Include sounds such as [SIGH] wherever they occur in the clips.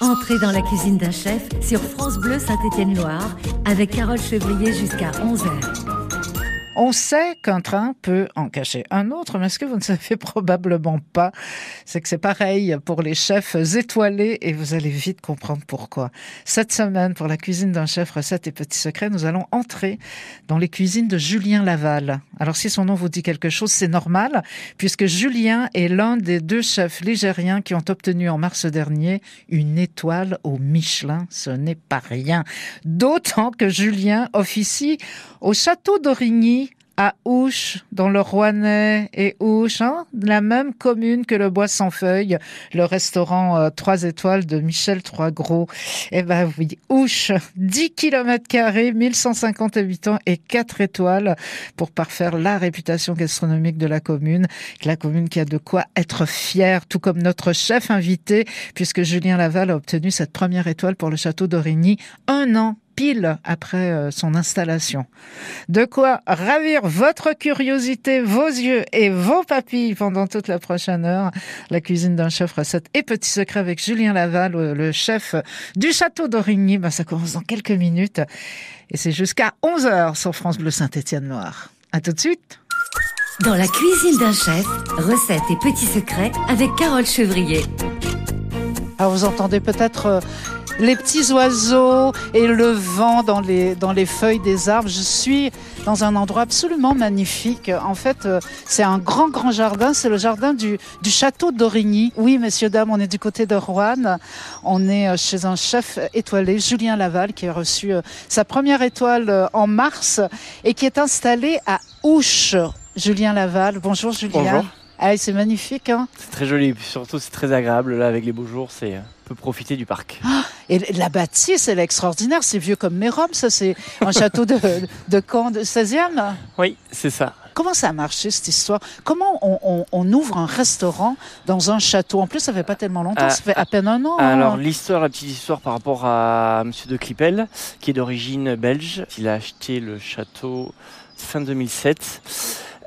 Entrez dans la cuisine d'un chef sur France Bleu Saint-Étienne-Loire avec Carole Chevrier jusqu'à 11h. On sait qu'un train peut en cacher un autre, mais ce que vous ne savez [LAUGHS] probablement pas, c'est que c'est pareil pour les chefs étoilés et vous allez vite comprendre pourquoi. Cette semaine, pour la cuisine d'un chef, recettes et petits secrets, nous allons entrer dans les cuisines de Julien Laval. Alors si son nom vous dit quelque chose, c'est normal, puisque Julien est l'un des deux chefs ligériens qui ont obtenu en mars dernier une étoile au Michelin. Ce n'est pas rien. D'autant que Julien officie au château d'Origny à Ouche, dans le Rouennais et Ouche, hein, la même commune que le Bois sans feuilles, le restaurant 3 euh, étoiles de Michel Troisgros. Eh ben oui, Ouche, 10 km carrés, 1150 habitants et 4 étoiles pour parfaire la réputation gastronomique de la commune. La commune qui a de quoi être fière, tout comme notre chef invité, puisque Julien Laval a obtenu cette première étoile pour le château d'Origny un an pile après euh, son installation. De quoi ravir votre curiosité, vos yeux et vos papilles pendant toute la prochaine heure. La cuisine d'un chef recette et petits secrets avec Julien Laval, le chef du château d'Origny. Ben, ça commence dans quelques minutes et c'est jusqu'à 11h sur France Bleu Saint-Étienne-Noir. À tout de suite. Dans la cuisine d'un chef, recettes et petits secrets avec Carole Chevrier. Alors vous entendez peut-être euh, les petits oiseaux et le vent dans les, dans les feuilles des arbres. Je suis dans un endroit absolument magnifique. En fait, euh, c'est un grand, grand jardin. C'est le jardin du, du château d'Origny. Oui, messieurs, dames, on est du côté de Rouen. On est euh, chez un chef étoilé, Julien Laval, qui a reçu euh, sa première étoile en mars et qui est installé à Ouche. Julien Laval. Bonjour, Julien. Bonjour. Ah, c'est magnifique. Hein c'est très joli. Et puis surtout, c'est très agréable. Là, avec les beaux jours, c'est peut profiter du parc. Ah, et la bâtisse, elle est extraordinaire. C'est vieux comme Mérom, ça. C'est un château de, de Caen de 16e Oui, c'est ça. Comment ça a marché cette histoire? Comment on, ouvre un restaurant dans un château? En plus, ça fait pas tellement longtemps, ça fait à peine un an. Hein. Alors l'histoire, la petite histoire par rapport à Monsieur de Clipel, qui est d'origine belge. Il a acheté le château fin 2007.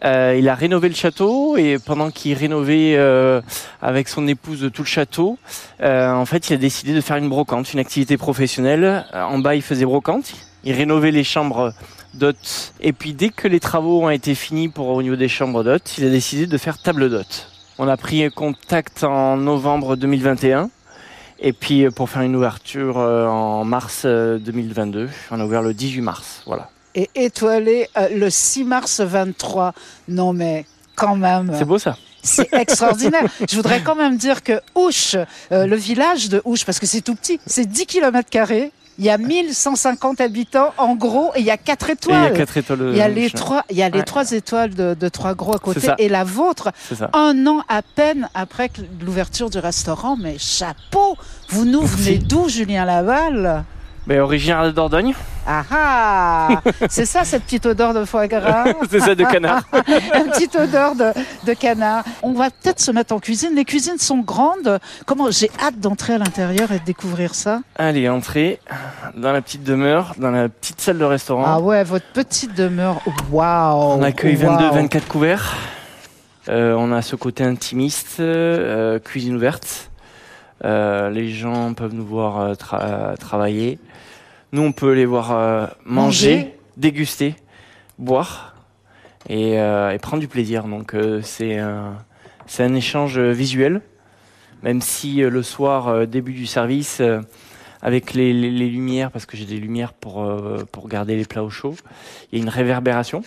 Euh, il a rénové le château et pendant qu'il rénovait euh, avec son épouse tout le château, euh, en fait, il a décidé de faire une brocante, une activité professionnelle. En bas, il faisait brocante, il rénovait les chambres d'hôtes. Et puis, dès que les travaux ont été finis pour au niveau des chambres d'hôtes, il a décidé de faire table d'hôtes. On a pris contact en novembre 2021. Et puis pour faire une ouverture en mars 2022, on a ouvert le 18 mars. Voilà et étoilé euh, le 6 mars 23. Non mais quand même. C'est beau ça. C'est extraordinaire. Je voudrais quand même dire que Ouche, euh, le village de Ouche, parce que c'est tout petit, c'est 10 km carrés. Il y a 1150 habitants en gros et il y a quatre étoiles. il y a quatre étoiles. Il y a les trois, il y a les trois étoiles de, Trois Gros à côté et la vôtre. Un an à peine après l'ouverture du restaurant, mais chapeau. Vous nous venez d'où, Julien Laval? Mais originaire de Dordogne. Ah ah [LAUGHS] C'est ça cette petite odeur de foie gras [LAUGHS] C'est ça de canard. [LAUGHS] Une petite odeur de, de canard. On va peut-être se mettre en cuisine. Les cuisines sont grandes. Comment J'ai hâte d'entrer à l'intérieur et de découvrir ça. Allez, entrez dans la petite demeure, dans la petite salle de restaurant. Ah ouais, votre petite demeure. Waouh On accueille 22-24 couverts. Euh, on a ce côté intimiste, euh, cuisine ouverte. Euh, les gens peuvent nous voir travailler. Nous, on peut les voir euh, manger, déguster, boire euh, et, prendre du plaisir. Donc, euh, c'est un, un, échange visuel, même si le soir, début du service, avec les, lumières, parce que j'ai des lumières pour, pour garder les plats au chaud, il y a une réverbération.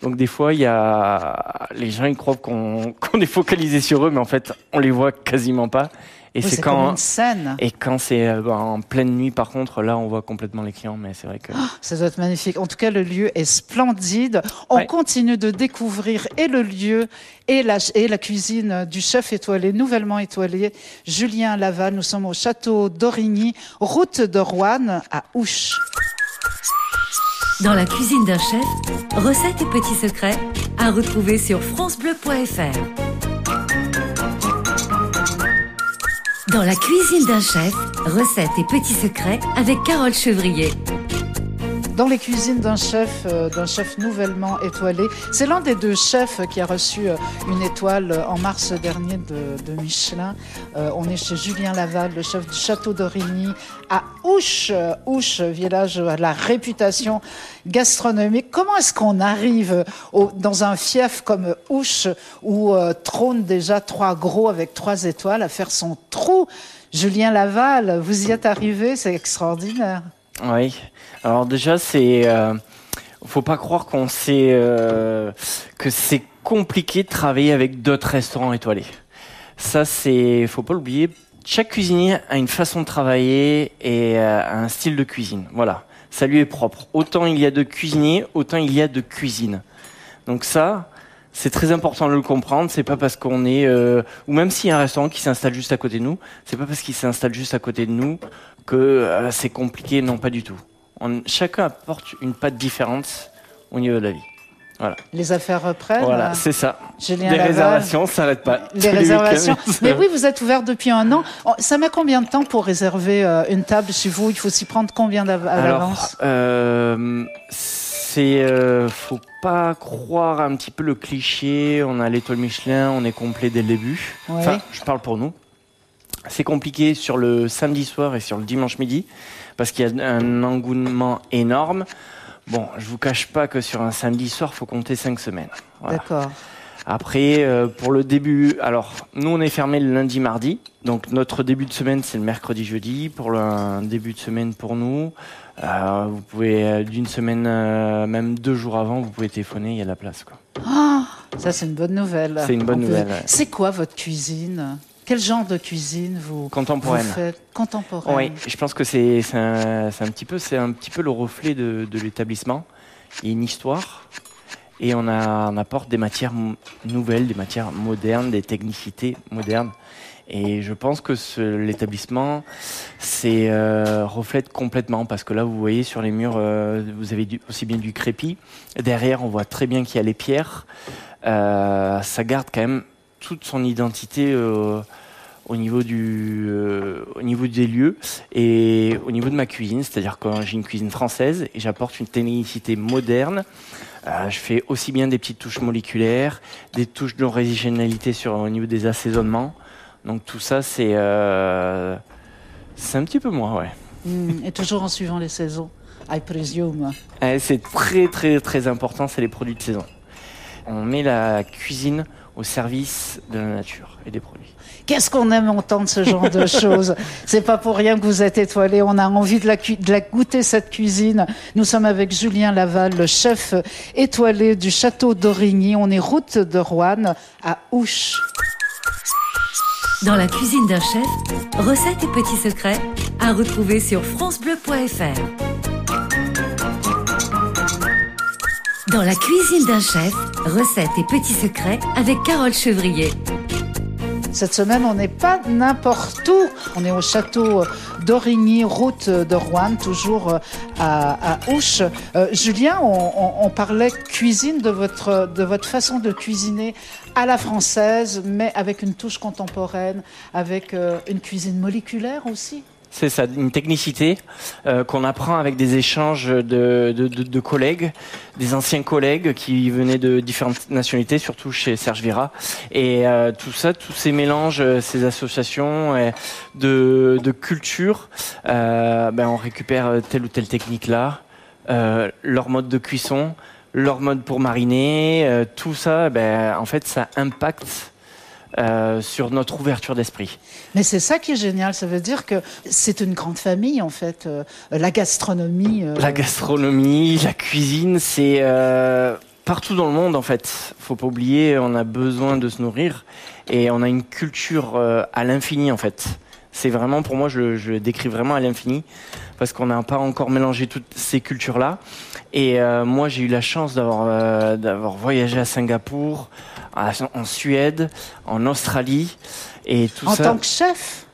Donc, des fois, il y a, les gens ils croient qu'on [LAUGHS] est focalisé sur eux, mais en fait, on les voit quasiment pas. Et c'est quand une scène. Et quand c'est euh, en pleine nuit, par contre, là, on voit complètement les clients, mais c'est vrai que. Oh, ça doit être magnifique. En tout cas, le lieu est splendide. On continue de découvrir et le lieu et la, et la cuisine du chef étoilé, nouvellement étoilé, Julien Laval. Nous sommes au château d'Origny, route de Rouen à Ouche. Dans la cuisine d'un chef, recettes et petits secrets à retrouver sur FranceBleu.fr. Dans la cuisine d'un chef, recettes et petits secrets avec Carole Chevrier. Dans les cuisines d'un chef, euh, d'un chef nouvellement étoilé. C'est l'un des deux chefs qui a reçu euh, une étoile en mars dernier de, Michelin. Euh, on est chez Julien Laval, le chef du château d'Origny, à Ouche, Ouche, village à la réputation gastronomique. Comment est-ce qu'on arrive dans un fief comme Ouche, où trône déjà trois gros avec trois étoiles, à faire son trou? Julien Laval, vous y êtes arrivé, c'est extraordinaire. Oui. Alors déjà, c'est, euh, faut pas croire qu'on sait euh, que c'est compliqué de travailler avec d'autres restaurants étoilés. Ça, c'est, faut pas l'oublier. Chaque cuisinier a une façon de travailler et euh, un style de cuisine. Voilà. Ça lui est propre. Autant il y a de cuisiniers, autant il y a de cuisine. Donc ça, c'est très important de le comprendre. C'est pas parce qu'on est, euh, ou même s'il y a un restaurant qui s'installe juste à côté de nous, c'est pas parce qu'il s'installe juste à côté de nous que euh, c'est compliqué. Non, pas du tout. chacun apporte une patte différente au niveau de la vie. Voilà. Les affaires reprennent. Voilà, c'est ça. les réservations, ça n'arrête pas. Les réservations. [LAUGHS] Mais oui, vous êtes ouvert depuis un an. Oh, ça met combien de temps pour réserver euh, une table chez vous? Il faut s'y prendre combien d'avance euh, C'est, euh, faut pas croire un petit peu le cliché. On a l'étoile Michelin, on est complet dès le début. Enfin, je parle pour nous. C'est compliqué sur le samedi soir et sur le dimanche midi parce qu'il y a un engouement énorme. Bon, je vous cache pas que sur un samedi soir, faut compter cinq semaines. D'accord. Après, euh, pour le début, alors nous on est fermé le lundi, mardi, donc notre début de semaine c'est le mercredi, jeudi. Pour le début de semaine pour nous, euh, vous pouvez euh, d'une semaine, même deux jours avant, vous pouvez téléphoner, il y a de la place quoi. Ah, ça c'est une bonne nouvelle. C'est une bonne nouvelle. C'est quoi votre cuisine? Quel genre de cuisine vous, Contemporaine. faites? Contemporaine. Oui, je pense que c'est un, un, petit peu c'est un petit peu le reflet de, de l'établissement. Il y a une histoire et on, apporte des matières nouvelles, des matières modernes, des technicités modernes. Et je pense que l'établissement c'est euh, reflète complètement parce que là vous voyez sur les murs euh, vous avez aussi bien du crépi. Derrière on voit très bien qu'il y a les pierres. Euh, ça garde quand même toute son identité au niveau au niveau des lieux et au niveau de ma cuisine c'est-à-dire que j'ai une cuisine française et j'apporte une technicité moderne euh, je fais aussi bien des petites touches moléculaires des touches d'originalité sur au niveau des assaisonnements. Donc tout ça c'est c'est un petit peu moi ouais. Mmh, et toujours en suivant les saisons. I presume. Eh, c'est très très très important c'est les produits de saison. On met la cuisine au service de la nature et des produits. Qu'est-ce qu'on aime entendre ce genre de [LAUGHS] choses? C'est pas pour rien que vous êtes étoilé. On a envie de la, de la, goûter cette cuisine. Nous sommes avec Julien Laval, le chef étoilé du château d'Origny. On est route de Rouen à Ouche. Dans la cuisine d'un chef, recettes et petits secrets à retrouver sur francebleu.fr. Dans la cuisine d'un chef, recettes et petits secrets avec Carole Chevrier. Cette semaine, on n'est pas n'importe où. On est au château d'Origny, route de Rouen, toujours euh, à, à Ouche. Euh, Julien, on, parlait cuisine de votre, de votre façon de cuisiner à la française, mais avec une touche contemporaine, avec euh, une cuisine moléculaire aussi. C'est ça, une technicité euh, qu'on apprend avec des échanges de, collègues, des anciens collègues qui venaient de différentes nationalités, surtout chez Serge Vira. Et euh, tout ça, tous ces mélanges, euh, ces associations de, de culture, ben on récupère telle ou telle technique là, leur mode de cuisson, leur mode pour mariner, tout ça, ben, en fait, ça impacte euh, sur notre ouverture d'esprit. Mais c'est ça qui est génial, ça veut dire que c'est une grande famille en fait, euh, la gastronomie. Euh. La gastronomie, la cuisine, c'est partout dans le monde en fait. Faut pas oublier, on a besoin de se nourrir et on a une culture à l'infini en fait. C'est vraiment pour moi, je, je le décris vraiment à l'infini parce qu'on n'a pas encore mélangé toutes ces cultures-là. Et moi, j'ai eu la chance d'avoir d'avoir voyagé à Singapour, en Suède, en Australie et tout en ça. En tant que chef?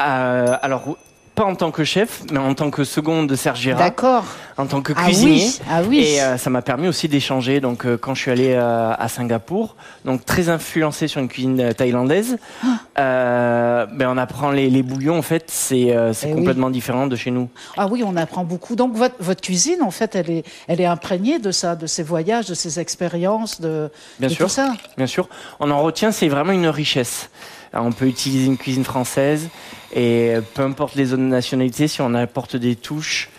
Euh, Alors pas en tant que chef, mais en tant que seconde de Serge Girard, D'accord. en tant que Ah cuisinier. oui, ah oui. Et euh, ça m'a permis aussi d'échanger. Donc, euh, quand je suis allé euh, à Singapour, donc très influencé sur une cuisine thaïlandaise, euh, ben on apprend les, les bouillons. En fait, c'est Ah. Eh oui. complètement différent de chez nous. Ah oui, on apprend beaucoup. Donc votre, votre cuisine, en fait, elle est, elle est imprégnée de ça, de ces voyages, de ces expériences, de, Bien de sûr. tout ça. Bien sûr, on en retient, c'est vraiment une richesse. On peut utiliser une cuisine française et euh, peu importe les zones de nationalité, si on apporte des touches,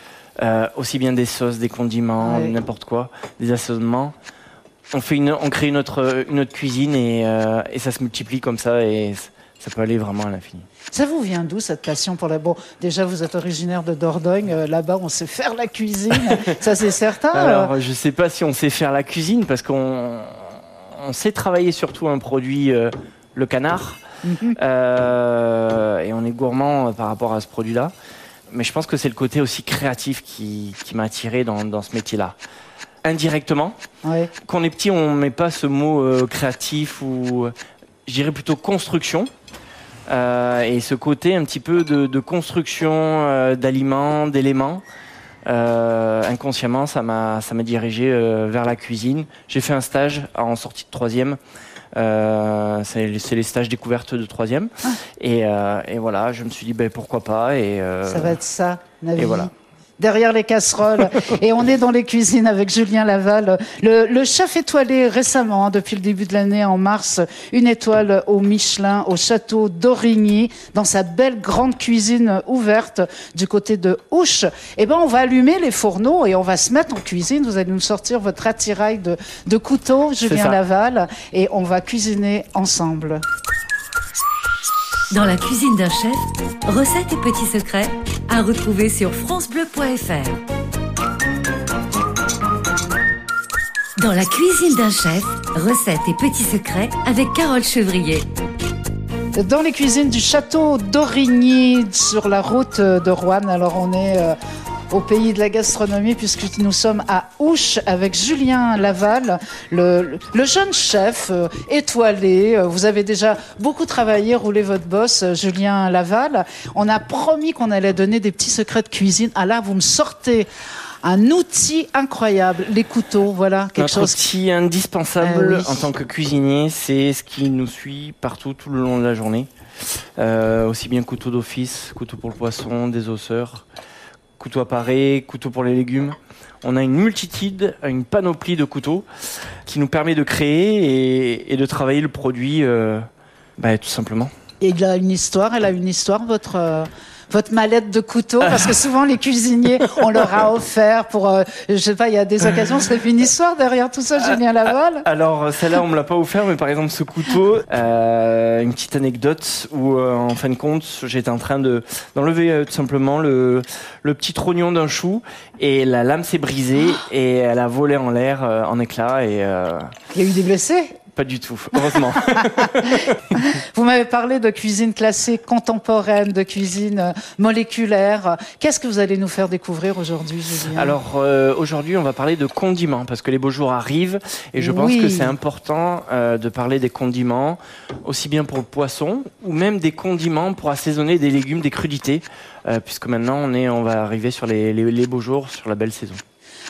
euh, aussi bien des sauces, des condiments, Ouais. n'importe quoi, des assaisonnements, on, fait une, on crée une autre, une autre cuisine et, euh, et ça se multiplie comme ça et ça peut aller vraiment à l'infini. Ça vous vient d'où cette passion pour la bon Déjà, vous êtes originaire de Dordogne. euh, Là-bas, on sait faire la cuisine. [LAUGHS] ça, c'est certain. Alors, je sais pas si on sait faire la cuisine parce qu'on on sait travailler surtout un produit, euh, le canard. Euh, et on est gourmand euh, par rapport à ce produit-là. Mais je pense que c'est le côté aussi créatif qui, qui m'a attiré dans, dans ce métier-là. Indirectement, Ouais. quand on est petit, on met pas ce mot euh, créatif ou, je dirais plutôt construction. Euh, et ce côté un petit peu de, de construction d'aliments, d'éléments. Euh, inconsciemment, ça m'a ça m'a dirigé euh, vers la cuisine. J'ai fait un stage en sortie de troisième. Euh, c'est les stages découvertes de troisième. Et, euh, et voilà, je me suis dit ben, pourquoi pas. Et, euh, Ça va être ça, Navi. et voilà. Derrière les casseroles. [LAUGHS] et on est dans les cuisines avec Julien Laval, le, le chef étoilé récemment, hein, depuis le début de l'année, en mars, une étoile au Michelin, au château d'Origny, dans sa belle grande cuisine ouverte du côté de Ouche. Eh ben, on va allumer les fourneaux et on va se mettre en cuisine. Vous allez nous sortir votre attirail de, de couteau, Julien. Laval, et on va cuisiner ensemble. Dans la cuisine d'un chef, recettes et petits secrets à retrouver sur francebleu.fr. Dans la cuisine d'un chef, recettes et petits secrets avec Carole Chevrier. Dans les cuisines du château d'Origny, sur la route de Rouen. Alors, on est euh, au pays de la gastronomie, puisque nous sommes à Ouche avec Julien Laval, le, le jeune chef euh, étoilé. Euh, Vous avez déjà beaucoup travaillé, roulé votre boss, euh, Julien Laval. On a promis qu'on allait donner des petits secrets de cuisine. Ah là, vous me sortez un outil incroyable, les couteaux, voilà, quelque Notre chose. outil indispensable oui. en tant que cuisinier, c'est ce qui nous suit partout tout le long de la journée. Euh, aussi bien couteau d'office, couteau pour le poisson, des osseurs, couteau à parer, couteau pour les légumes. On a une multitude, une panoplie de couteaux qui nous permet de créer et, de travailler le produit euh, bah, tout simplement. Et il a une histoire, elle a une histoire, votre, euh, votre mallette de couteau, parce que souvent les cuisiniers, on leur a offert pour, euh, je sais pas, il y a des occasions, fait une histoire derrière tout ça, Julien Laval. Alors celle-là on me l'a pas offert, mais par exemple ce couteau, euh, une petite anecdote où euh, en fin de compte j'étais en train de d'enlever euh, tout simplement le, le petit trognon d'un chou et la lame s'est brisée et elle a volé en l'air euh, en éclats et euh, Il y a eu des blessés? Pas du tout, heureusement. [LAUGHS] Vous m'avez parlé de cuisine classée contemporaine, de cuisine euh, moléculaire. Qu'est-ce que vous allez nous faire découvrir aujourd'hui, Julien? Alors euh, aujourd'hui, on va parler de condiments parce que les beaux jours arrivent et je pense Oui. que c'est important euh, de parler des condiments aussi bien pour le poisson ou même des condiments pour assaisonner des légumes, des crudités, euh, puisque maintenant on est, on va arriver sur les, les, les beaux jours, sur la belle saison.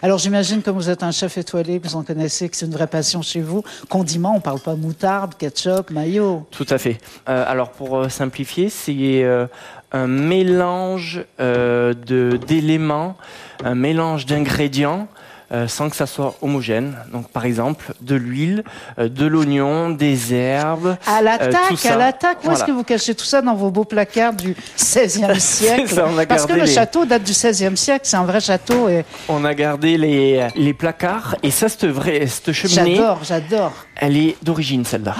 Alors j'imagine, comme vous êtes un chef étoilé, vous en connaissez, que c'est une vraie passion chez vous. Condiments, on parle pas moutarde, ketchup, mayo. Tout à fait. Euh, alors pour euh, simplifier, c'est euh, un mélange euh, d'éléments, un mélange d'ingrédients. Euh, sans que ça soit homogène. Donc, par exemple, de l'huile, euh, de l'oignon, des herbes. À l'attaque, tout ça. à l'attaque. Où est-ce que vous cachez tout ça dans vos beaux placards du XVIe [LAUGHS] siècle ça, on a Parce que le château date du XVIe siècle, c'est un vrai château. Et On a gardé les, les placards. Et ça, cette, vraie, cette cheminée, j'adore, j'adore. elle est d'origine, celle-là.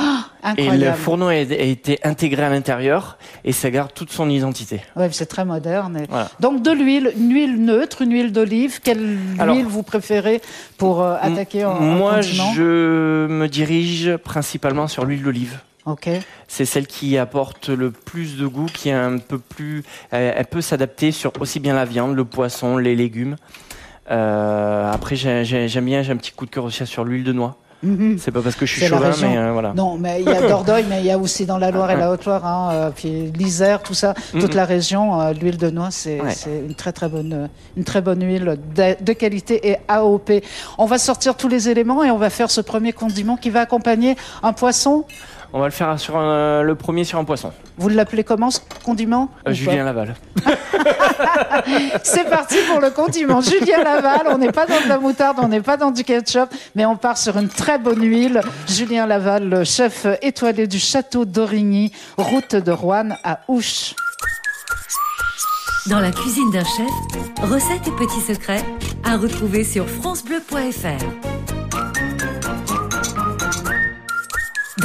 Et le fourneau a, été intégré à l'intérieur et ça garde toute son identité. Ouais, c'est très moderne. Voilà. Donc de l'huile, une huile neutre, une huile d'olive. Quelle Alors, huile vous préférez pour euh, attaquer en, Moi, je me dirige principalement sur l'huile d'olive. Ok. C'est celle qui apporte le plus de goût, qui est un peu plus. Elle, peut s'adapter sur aussi bien la viande, le poisson, les légumes. Euh, après, j'ai- j'ai- j'aime bien, j'ai un petit coup de cœur aussi sur l'huile de noix. Mhm. C'est pas parce que je suis chauvin, mais euh, voilà. Non, mais il y a [LAUGHS] Dordogne, mais il y a aussi dans la Loire et la Haute-Loire, hein, euh, puis l'Isère, tout ça, toute Mhm. la région. euh, L'huile de noix, c'est Ouais. une très très bonne, une très bonne huile de, de qualité et AOP. On va sortir tous les éléments et on va faire ce premier condiment qui va accompagner un poisson. On va le faire sur un- le premier sur un poisson. Vous l'appelez comment ce condiment Euh, Julien Laval. [LAUGHS] C'est parti pour le condiment. Julien Laval, on n'est pas dans de la moutarde, on n'est pas dans du ketchup, mais on part sur une très bonne huile. Julien Laval, le chef étoilé du château d'Origny, route de Rouen à Ouche. Dans la cuisine d'un chef, recettes et petits secrets à retrouver sur francebleu.fr.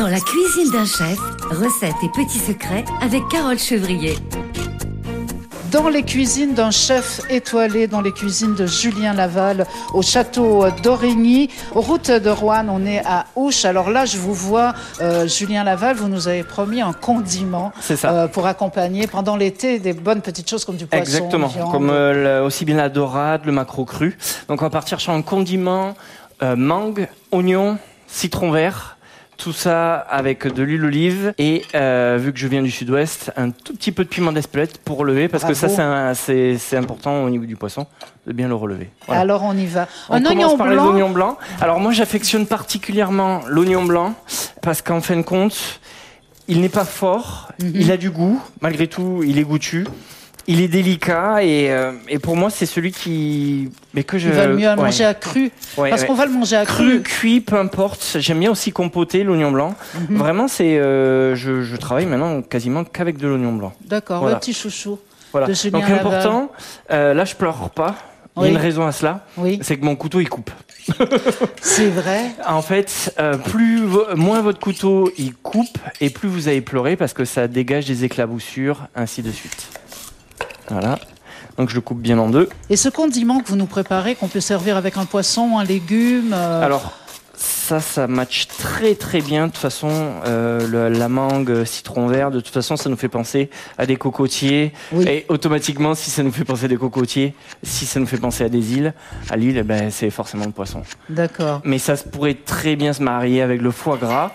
Dans la cuisine d'un chef, recettes et petits secrets avec Carole Chevrier. Dans les cuisines d'un chef étoilé, dans les cuisines de Julien Laval, au château d'Origny, route de Rouen, on est à Ouche. Alors là, je vous vois, euh, Julien Laval, vous nous avez promis un condiment ça. euh, pour accompagner pendant l'été des bonnes petites choses comme du poisson. Exactement. viande. Comme euh, le- aussi bien la dorade, le macro cru. Donc on va partir sur un condiment euh, mangue, oignon, citron vert. Tout ça avec de l'huile d'olive et euh, vu que je viens du sud-ouest, un tout petit peu de piment d'Espelette pour relever parce que ça c'est important au niveau du poisson de bien le relever. Voilà. Alors on y va. On un commence oignon par les blanc. oignons blancs. Alors moi j'affectionne particulièrement l'oignon blanc parce qu'en fin de compte, il n'est pas fort, Mhm. il a du goût, malgré tout il est goûtu. Il est délicat et, euh, et pour moi c'est celui qui mais que je Il va le mieux à ouais, manger à cru. ouais, parce ouais. qu'on va le manger à cru, cru. cuit, peu importe. J'aime bien aussi compoter l'oignon blanc. Mhm. Vraiment c'est euh, je, je travaille maintenant quasiment qu'avec de l'oignon blanc. D'accord, Voilà. le petit chouchou. Voilà. De Julien Donc important. euh, là je pleure pas. Il y a une raison à cela, Oui, c'est que mon couteau il coupe. [LAUGHS] c'est vrai. [LAUGHS] En fait, euh, plus moins votre couteau il coupe et plus vous allez pleurer parce que ça dégage des éclaboussures, ainsi de suite. Voilà. Donc je le coupe bien en deux. Et ce condiment que vous nous préparez, qu'on peut servir avec un poisson, un légume. euh, Alors ça, ça match très très bien. De toute façon, euh, le- la mangue, citron vert, de toute façon, ça nous fait penser à des cocotiers. Oui. Et automatiquement, si ça nous fait penser à des cocotiers, si ça nous fait penser à des îles, à l'île, eh ben, c'est forcément le poisson. D'accord. mais ça se pourrait très bien se marier avec le foie gras.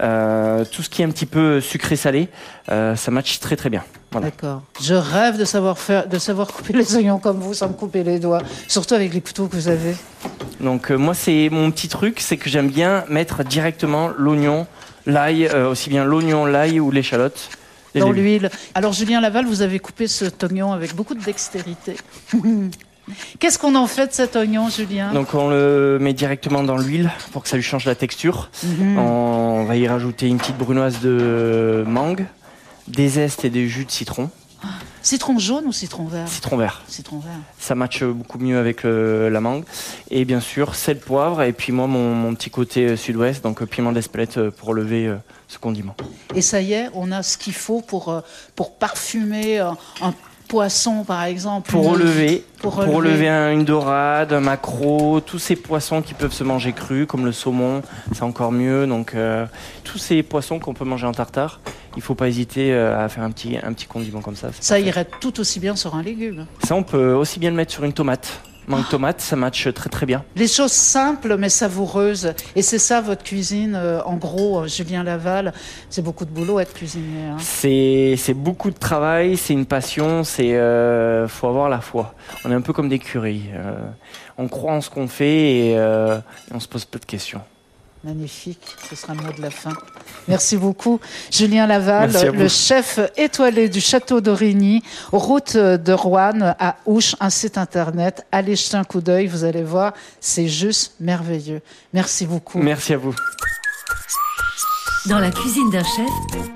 Euh, tout ce qui est un petit peu sucré-salé, euh, ça match très très bien. Voilà. D'accord. Je rêve de savoir faire, de savoir couper les oignons comme vous, sans me couper les doigts. Surtout avec les couteaux que vous avez. Donc euh, moi c'est mon petit truc, c'est que j'aime bien mettre directement l'oignon, l'ail, euh, aussi bien l'oignon, l'ail ou l'échalote. dans l'huile. Alors Julien Laval, vous avez coupé cet oignon avec beaucoup de dextérité. [LAUGHS] Qu'est-ce qu'on en fait de cet oignon, Julien Donc on le met directement dans l'huile pour que ça lui change la texture. Mhm. On va y rajouter une petite brunoise de mangue, des zestes et des jus de citron, Citron jaune ou citron vert citron vert. Citron vert. ça matche beaucoup mieux avec le- la mangue. Et bien sûr, sel, poivre, et puis moi, mon, mon petit côté euh, sud-ouest, donc euh, piment d'Espelette euh, pour lever euh, ce condiment. Et ça y est, on a ce qu'il faut pour, euh, pour parfumer un, un par exemple. Pour relever, pour pour relever. un- une dorade, un maquereau, tous ces poissons qui peuvent se manger crus, comme le saumon, c'est encore mieux. Donc, euh, tous ces poissons qu'on peut manger en tartare, il faut pas hésiter euh, à faire un petit, un petit condiment comme ça. Ça parfait. irait tout aussi bien sur un légume. Ça, on peut aussi bien le mettre sur une tomate. Mangue tomate, ça matche très très bien. Les choses simples mais savoureuses. Et c'est ça votre cuisine, euh, en gros, euh, Julien Laval. C'est beaucoup de boulot être cuisinier. hein. C'est beaucoup de travail, c'est une passion, c'est euh, faut avoir la foi. On est un peu comme des curés. euh, on croit en ce qu'on fait et, euh, et on se pose peu de questions. Magnifique, ce sera le mot de la fin. Merci beaucoup, Julien Laval, le chef étoilé du château d'Origny, route de Rouen à Ouche, un site internet. Allez jeter un coup d'œil, vous allez voir, c'est juste merveilleux. Merci beaucoup. Merci à vous. Dans la cuisine d'un chef,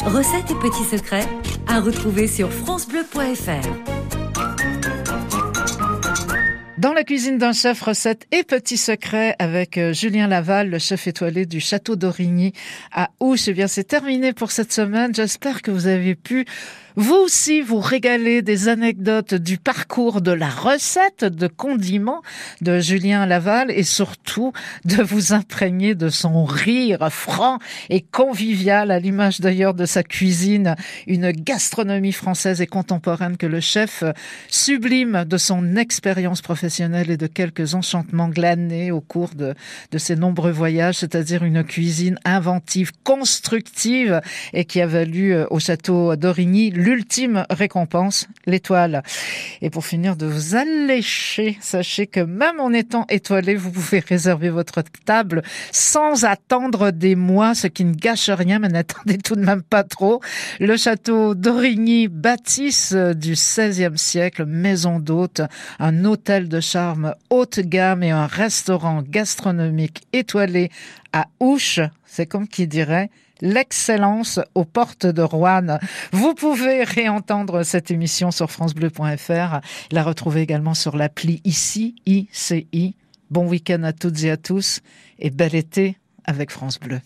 recettes et petits secrets à retrouver sur francebleu.fr. Dans la cuisine d'un chef, recettes et petits secrets avec euh, Julien Laval, le chef étoilé du château d'Origny à Ouche. Eh bien, c'est terminé pour cette semaine. J'espère que vous avez pu Vous aussi, vous régalez des anecdotes du parcours de la recette de condiments de Julien Laval et surtout de vous imprégner de son rire franc et convivial à l'image d'ailleurs de sa cuisine, une gastronomie française et contemporaine que le chef sublime de son expérience professionnelle et de quelques enchantements glanés au cours de, de ses nombreux voyages, c'est-à-dire une cuisine inventive, constructive et qui a valu euh, au château d'Origny l'ultime récompense, l'étoile. Et pour finir de vous allécher, sachez que même en étant étoilé, vous pouvez réserver votre table sans attendre des mois, ce qui ne gâche rien, mais n'attendez tout de même pas trop. Le château d'Origny, bâtisse du XVIe siècle, maison d'hôte, un hôtel de charme haute gamme et un restaurant gastronomique étoilé à Ouche, c'est comme qui dirait l'excellence aux portes de Rouen. Vous pouvez réentendre cette émission sur francebleu.fr, la retrouver également sur l'appli ICI, ICI. Bon week-end à toutes et à tous et bel été avec France Bleu.